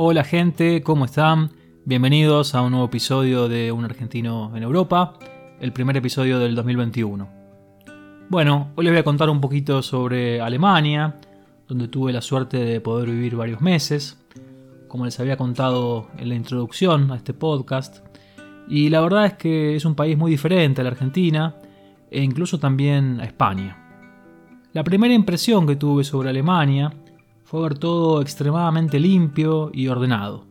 Hola gente, ¿cómo están? Bienvenidos a un nuevo episodio de Un argentino en Europa, el primer episodio del 2021. Bueno, hoy les voy a contar un poquito sobre Alemania, donde tuve la suerte de poder vivir varios meses, como les había contado en la introducción a este podcast. Y la verdad es que es un país muy diferente a la Argentina e incluso también a España. La primera impresión que tuve sobre Alemania fue ver todo extremadamente limpio y ordenado.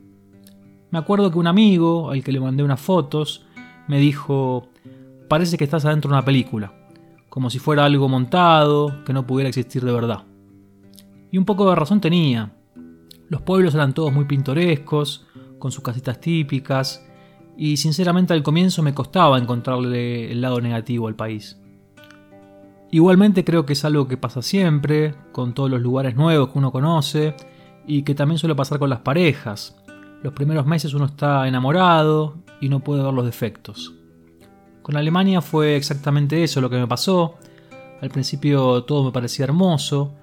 Me acuerdo que un amigo, al que le mandé unas fotos, me dijo, parece que estás adentro de una película, como si fuera algo montado, que no pudiera existir de verdad. Y un poco de razón tenía. Los pueblos eran todos muy pintorescos, con sus casitas típicas, y sinceramente al comienzo me costaba encontrarle el lado negativo al país. Igualmente creo que es algo que pasa siempre, con todos los lugares nuevos que uno conoce, y que también suele pasar con las parejas. Los primeros meses uno está enamorado y no puede ver los defectos. Con Alemania fue exactamente eso lo que me pasó. Al principio todo me parecía hermoso,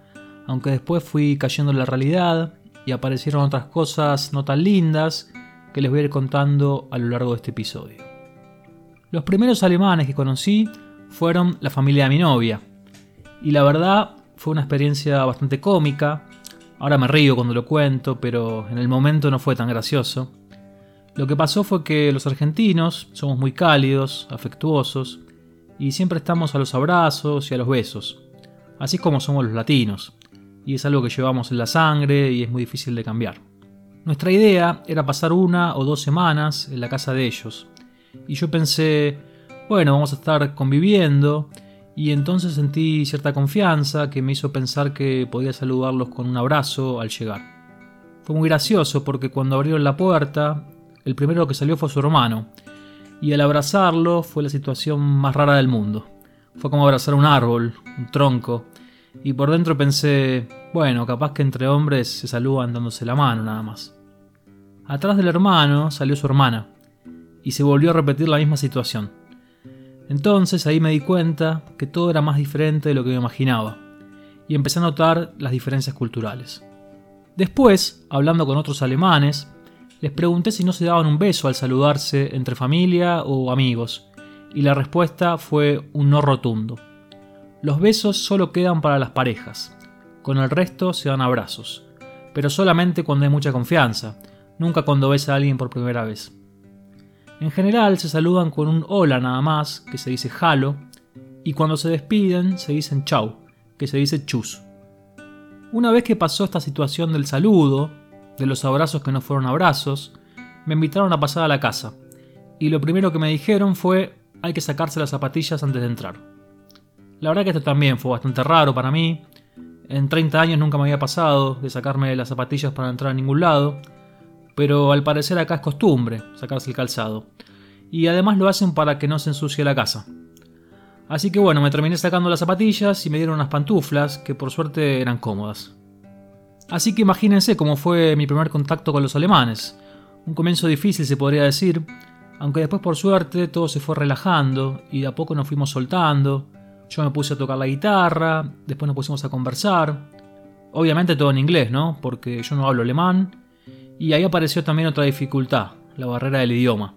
aunque después fui cayendo en la realidad y aparecieron otras cosas no tan lindas que les voy a ir contando a lo largo de este episodio. Los primeros alemanes que conocí fueron la familia de mi novia. Y la verdad fue una experiencia bastante cómica. Ahora me río cuando lo cuento, pero en el momento no fue tan gracioso. Lo que pasó fue que los argentinos somos muy cálidos, afectuosos, y siempre estamos a los abrazos y a los besos, así como somos los latinos, y es algo que llevamos en la sangre y es muy difícil de cambiar. Nuestra idea era pasar una o dos semanas en la casa de ellos, y yo pensé, bueno, vamos a estar conviviendo y entonces sentí cierta confianza que me hizo pensar que podía saludarlos con un abrazo al llegar. Fue muy gracioso porque cuando abrieron la puerta, el primero que salió fue su hermano, y al abrazarlo fue la situación más rara del mundo. Fue como abrazar un árbol, un tronco, y por dentro pensé, bueno, capaz que entre hombres se saludan dándose la mano nada más. Atrás del hermano salió su hermana, y se volvió a repetir la misma situación. Entonces ahí me di cuenta que todo era más diferente de lo que me imaginaba, y empecé a notar las diferencias culturales. Después, hablando con otros alemanes, les pregunté si no se daban un beso al saludarse entre familia o amigos, y la respuesta fue un no rotundo. Los besos solo quedan para las parejas, con el resto se dan abrazos, pero solamente cuando hay mucha confianza, nunca cuando ves a alguien por primera vez. En general se saludan con un hola nada más, que se dice halo, y cuando se despiden se dicen chau, que se dice chus. Una vez que pasó esta situación del saludo, de los abrazos que no fueron abrazos, me invitaron a pasar a la casa, y lo primero que me dijeron fue hay que sacarse las zapatillas antes de entrar. La verdad que esto también fue bastante raro para mí. En 30 años nunca me había pasado de sacarme las zapatillas para entrar a ningún lado, pero al parecer acá es costumbre sacarse el calzado. Y además lo hacen para que no se ensucie la casa. Así que bueno, me terminé sacando las zapatillas y me dieron unas pantuflas que por suerte eran cómodas. Así que imagínense cómo fue mi primer contacto con los alemanes. Un comienzo difícil se podría decir, aunque después por suerte todo se fue relajando y a poco nos fuimos soltando. Yo me puse a tocar la guitarra, después nos pusimos a conversar. Obviamente todo en inglés, ¿no? Porque yo no hablo alemán y ahí apareció también otra dificultad, la barrera del idioma.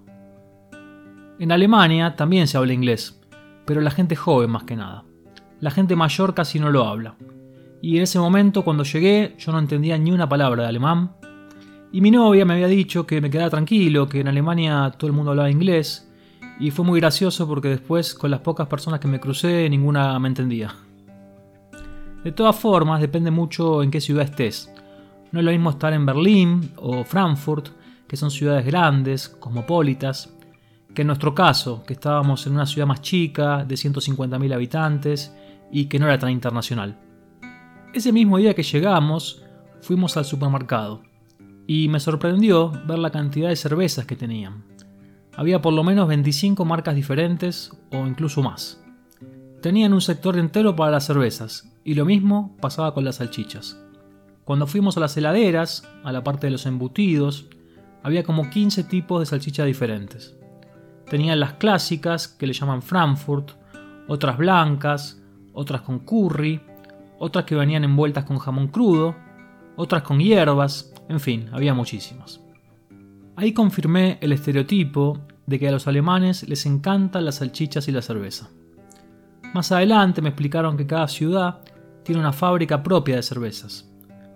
En Alemania también se habla inglés, pero la gente joven más que nada. La gente mayor casi no lo habla. Y en ese momento, cuando llegué, yo no entendía ni una palabra de alemán. Y mi novia me había dicho que me quedara tranquilo, que en Alemania todo el mundo hablaba inglés. Y fue muy gracioso porque después, con las pocas personas que me crucé, ninguna me entendía. De todas formas, depende mucho en qué ciudad estés. No es lo mismo estar en Berlín o Frankfurt, que son ciudades grandes, cosmopolitas, que en nuestro caso, que estábamos en una ciudad más chica, de 150.000 habitantes, y que no era tan internacional. Ese mismo día que llegamos, fuimos al supermercado, y me sorprendió ver la cantidad de cervezas que tenían. Había por lo menos 25 marcas diferentes o incluso más. Tenían un sector entero para las cervezas, y lo mismo pasaba con las salchichas. Cuando fuimos a las heladeras, a la parte de los embutidos, había como 15 tipos de salchichas diferentes. Tenían las clásicas, que le llaman Frankfurt, otras blancas, otras con curry, otras que venían envueltas con jamón crudo, otras con hierbas, En fin, había muchísimas. Ahí confirmé el estereotipo de que a los alemanes les encantan las salchichas y la cerveza. Más adelante me explicaron que cada ciudad tiene una fábrica propia de cervezas.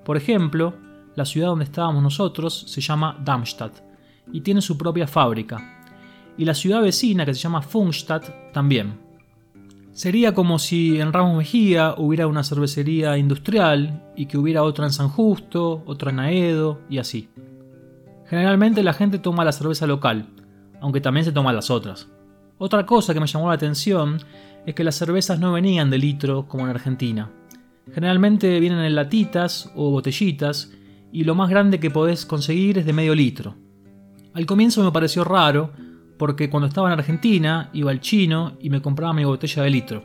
Por ejemplo, la ciudad donde estábamos nosotros se llama Darmstadt y tiene su propia fábrica. Y la ciudad vecina que se llama Funkstadt también. Sería como si en Ramos Mejía hubiera una cervecería industrial y que hubiera otra en San Justo, otra en Aedo y así. Generalmente la gente toma la cerveza local, aunque también se toman las otras. Otra cosa que me llamó la atención es que las cervezas no venían de litro como en Argentina. Generalmente vienen en latitas o botellitas y lo más grande que podés conseguir es de medio litro. Al comienzo me pareció raro porque cuando estaba en Argentina iba al chino y me compraba mi botella de litro.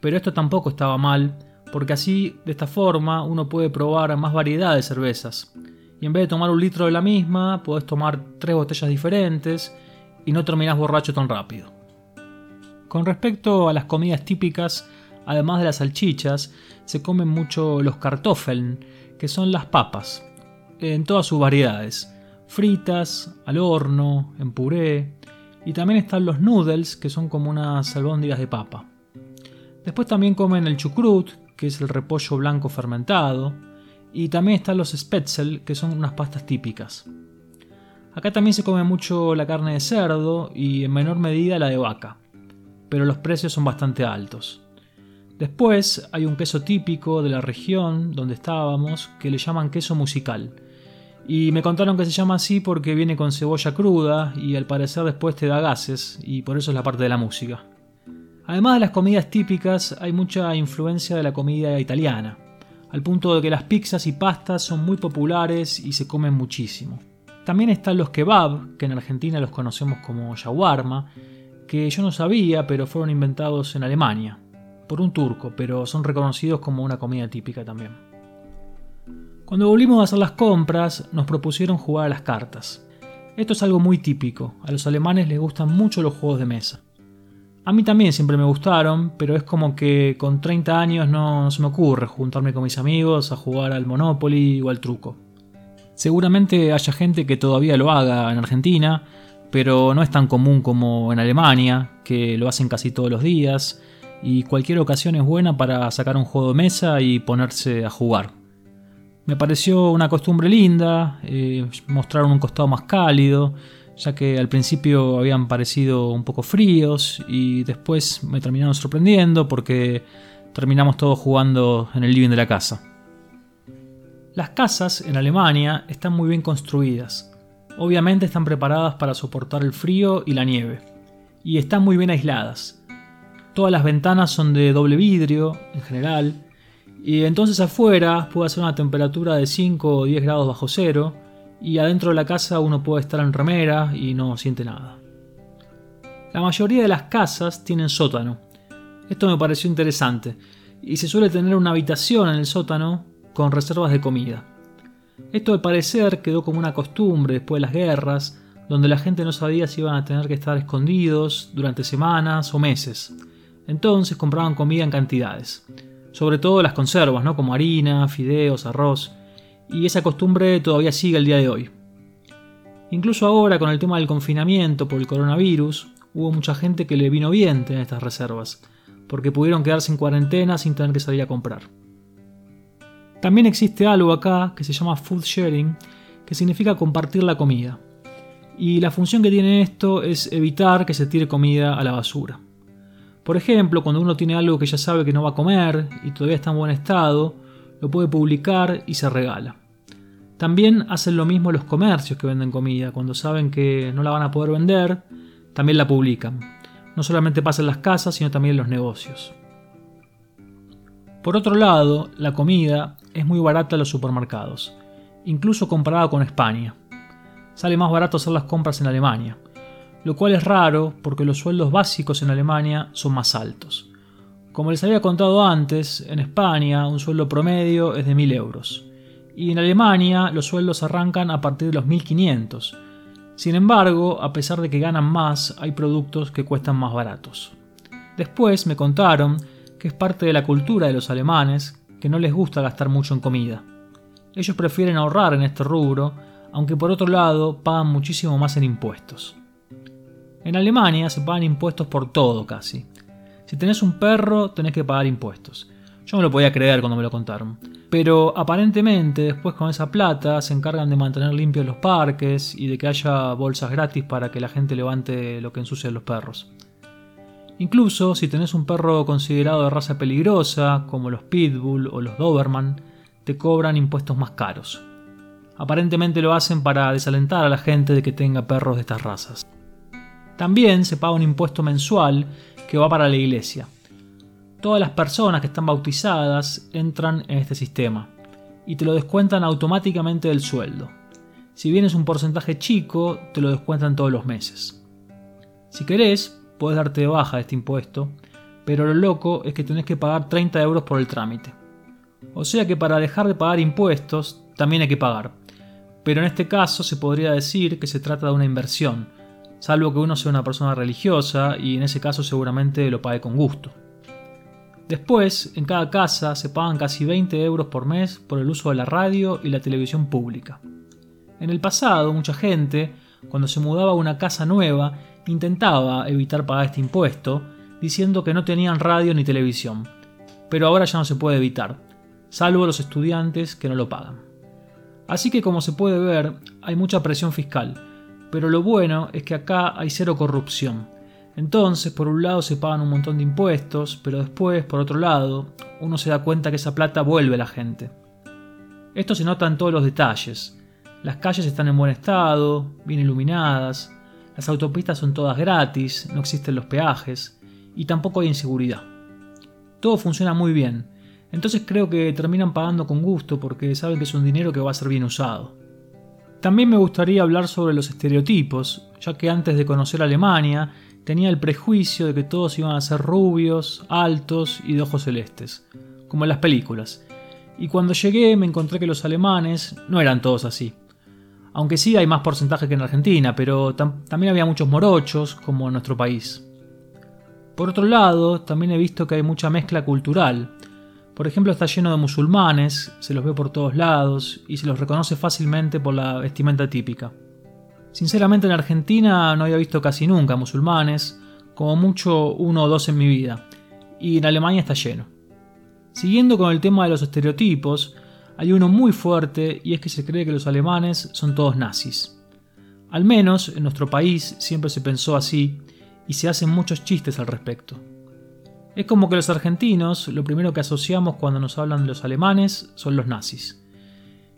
Pero esto tampoco estaba mal porque así de esta forma uno puede probar más variedad de cervezas. Y en vez de tomar un litro de la misma, podés tomar tres botellas diferentes y no terminás borracho tan rápido. Con respecto a las comidas típicas, además de las salchichas, se comen mucho los kartoffeln, que son las papas, en todas sus variedades, fritas, al horno, en puré, y también están los noodles, que son como unas albóndigas de papa. Después también comen el chucrut, que es el repollo blanco fermentado, y también están los spätzle, que son unas pastas típicas. Acá también se come mucho la carne de cerdo y en menor medida la de vaca, pero los precios son bastante altos. Después hay un queso típico de la región donde estábamos que le llaman queso musical. Y me contaron que se llama así porque viene con cebolla cruda y al parecer después te da gases y por eso es la parte de la música. Además de las comidas típicas hay mucha influencia de la comida italiana, al punto de que las pizzas y pastas son muy populares y se comen muchísimo. También están los kebab, que en Argentina los conocemos como shawarma, que yo no sabía, pero fueron inventados en Alemania por un turco, pero son reconocidos como una comida típica también. Cuando volvimos a hacer las compras, nos propusieron jugar a las cartas. Esto es algo muy típico, a los alemanes les gustan mucho los juegos de mesa. A mí también siempre me gustaron, pero es como que con 30 años no, se me ocurre juntarme con mis amigos a jugar al Monopoly o al truco. Seguramente haya gente que todavía lo haga en Argentina, pero no es tan común como en Alemania, que lo hacen casi todos los días, y cualquier ocasión es buena para sacar un juego de mesa y ponerse a jugar. Me pareció una costumbre linda, eh, mostraron un costado más cálido, ya que al principio habían parecido un poco fríos y después me terminaron sorprendiendo porque terminamos todos jugando en el living de la casa. Las casas en Alemania están muy bien construidas. Obviamente están preparadas para soportar el frío y la nieve. Y están muy bien aisladas. Todas las ventanas son de doble vidrio en general. Y entonces afuera puede hacer una temperatura de 5 o 10 grados bajo cero. Y adentro de la casa uno puede estar en remera y no siente nada. La mayoría de las casas tienen sótano. Esto me pareció interesante. Y se suele tener una habitación en el sótano con reservas de comida. Esto al parecer quedó como una costumbre después de las guerras, donde la gente no sabía si iban a tener que estar escondidos durante semanas o meses. Entonces compraban comida en cantidades, sobre todo las conservas, ¿no? como harina, fideos, arroz, y esa costumbre todavía sigue el día de hoy. Incluso ahora con el tema del confinamiento por el coronavirus, hubo mucha gente que le vino bien tener estas reservas, porque pudieron quedarse en cuarentena sin tener que salir a comprar. También existe algo acá que se llama food sharing, que significa compartir la comida. Y la función que tiene esto es evitar que se tire comida a la basura. Por ejemplo, cuando uno tiene algo que ya sabe que no va a comer y todavía está en buen estado, lo puede publicar y se regala. También hacen lo mismo los comercios que venden comida. Cuando saben que no la van a poder vender, también la publican. No solamente pasa en las casas, sino también en los negocios. Por otro lado, la comida es muy barata en los supermercados, incluso comparada con España. Sale más barato hacer las compras en Alemania lo cual es raro porque los sueldos básicos en Alemania son más altos. Como les había contado antes, en España un sueldo promedio es de 1.000 euros, y en Alemania los sueldos arrancan a partir de los 1.500. Sin embargo, a pesar de que ganan más, hay productos que cuestan más baratos. Después me contaron que es parte de la cultura de los alemanes que no les gusta gastar mucho en comida. Ellos prefieren ahorrar en este rubro, aunque por otro lado pagan muchísimo más en impuestos. En Alemania se pagan impuestos por todo casi. Si tenés un perro, tenés que pagar impuestos. Yo no lo podía creer cuando me lo contaron. Pero aparentemente después con esa plata se encargan de mantener limpios los parques y de que haya bolsas gratis para que la gente levante lo que ensucia los perros. Incluso si tenés un perro considerado de raza peligrosa, como los Pitbull o los Doberman, te cobran impuestos más caros. Aparentemente lo hacen para desalentar a la gente de que tenga perros de estas razas. También se paga un impuesto mensual que va para la iglesia. Todas las personas que están bautizadas entran en este sistema y te lo descuentan automáticamente del sueldo. Si bien es un porcentaje chico, te lo descuentan todos los meses. Si querés, puedes darte de baja de este impuesto, pero lo loco es que tenés que pagar 30 euros por el trámite. O sea que para dejar de pagar impuestos también hay que pagar. Pero en este caso se podría decir que se trata de una inversión, salvo que uno sea una persona religiosa y en ese caso seguramente lo pague con gusto. Después, en cada casa se pagan casi 20 euros por mes por el uso de la radio y la televisión pública. En el pasado, mucha gente, cuando se mudaba a una casa nueva, intentaba evitar pagar este impuesto, diciendo que no tenían radio ni televisión. Pero ahora ya no se puede evitar, salvo los estudiantes que no lo pagan. Así que como se puede ver, hay mucha presión fiscal, pero lo bueno es que acá hay cero corrupción. Entonces, por un lado se pagan un montón de impuestos, pero después, por otro lado, uno se da cuenta que esa plata vuelve a la gente. Esto se nota en todos los detalles. Las calles están en buen estado, bien iluminadas, las autopistas son todas gratis, no existen los peajes, y tampoco hay inseguridad. Todo funciona muy bien, entonces creo que terminan pagando con gusto porque saben que es un dinero que va a ser bien usado. También me gustaría hablar sobre los estereotipos, ya que antes de conocer Alemania tenía el prejuicio de que todos iban a ser rubios, altos y de ojos celestes, como en las películas. Y cuando llegué me encontré que los alemanes no eran todos así. Aunque sí hay más porcentaje que en Argentina, pero también había muchos morochos, como en nuestro país. Por otro lado, también he visto que hay mucha mezcla cultural, por ejemplo, está lleno de musulmanes, se los ve por todos lados y se los reconoce fácilmente por la vestimenta típica. Sinceramente en Argentina no había visto casi nunca musulmanes, como mucho uno o dos en mi vida, y en Alemania está lleno. Siguiendo con el tema de los estereotipos, hay uno muy fuerte y es que se cree que los alemanes son todos nazis. Al menos en nuestro país siempre se pensó así y se hacen muchos chistes al respecto. Es como que los argentinos, lo primero que asociamos cuando nos hablan de los alemanes son los nazis.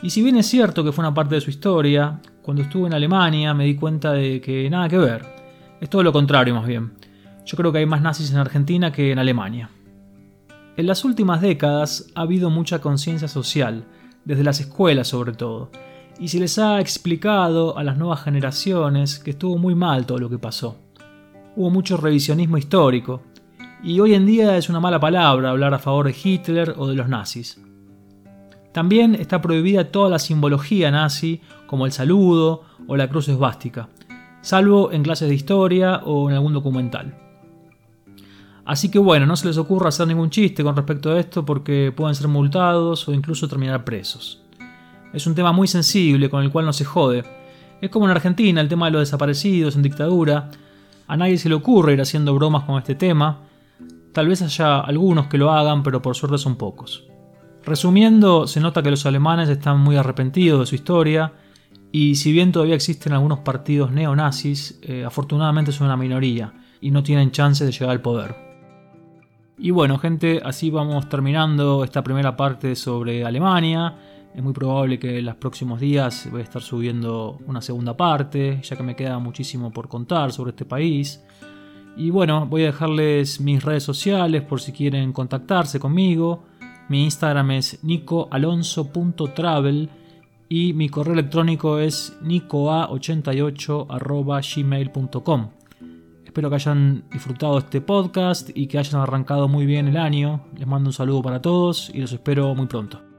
Y si bien es cierto que fue una parte de su historia, cuando estuve en Alemania me di cuenta de que nada que ver. Es todo lo contrario más bien. Yo creo que hay más nazis en Argentina que en Alemania. En las últimas décadas ha habido mucha conciencia social, desde las escuelas sobre todo, y se les ha explicado a las nuevas generaciones que estuvo muy mal todo lo que pasó. Hubo mucho revisionismo histórico, y hoy en día es una mala palabra hablar a favor de Hitler o de los nazis. También está prohibida toda la simbología nazi, como el saludo o la cruz esvástica, salvo en clases de historia o en algún documental. Así que bueno, no se les ocurra hacer ningún chiste con respecto a esto porque pueden ser multados o incluso terminar presos. Es un tema muy sensible con el cual no se jode. Es como en Argentina el tema de los desaparecidos en dictadura. A nadie se le ocurre ir haciendo bromas con este tema, Tal vez haya algunos que lo hagan, pero por suerte son pocos. Resumiendo, se nota que los alemanes están muy arrepentidos de su historia y si bien todavía existen algunos partidos neonazis, eh, afortunadamente son una minoría y no tienen chances de llegar al poder. Y bueno, gente, así vamos terminando esta primera parte sobre Alemania. Es muy probable que en los próximos días voy a estar subiendo una segunda parte, ya que me queda muchísimo por contar sobre este país. Y bueno, voy a dejarles mis redes sociales por si quieren contactarse conmigo. Mi Instagram es nicoalonso.travel y mi correo electrónico es nicoa88.gmail.com. Espero que hayan disfrutado este podcast y que hayan arrancado muy bien el año. Les mando un saludo para todos y los espero muy pronto.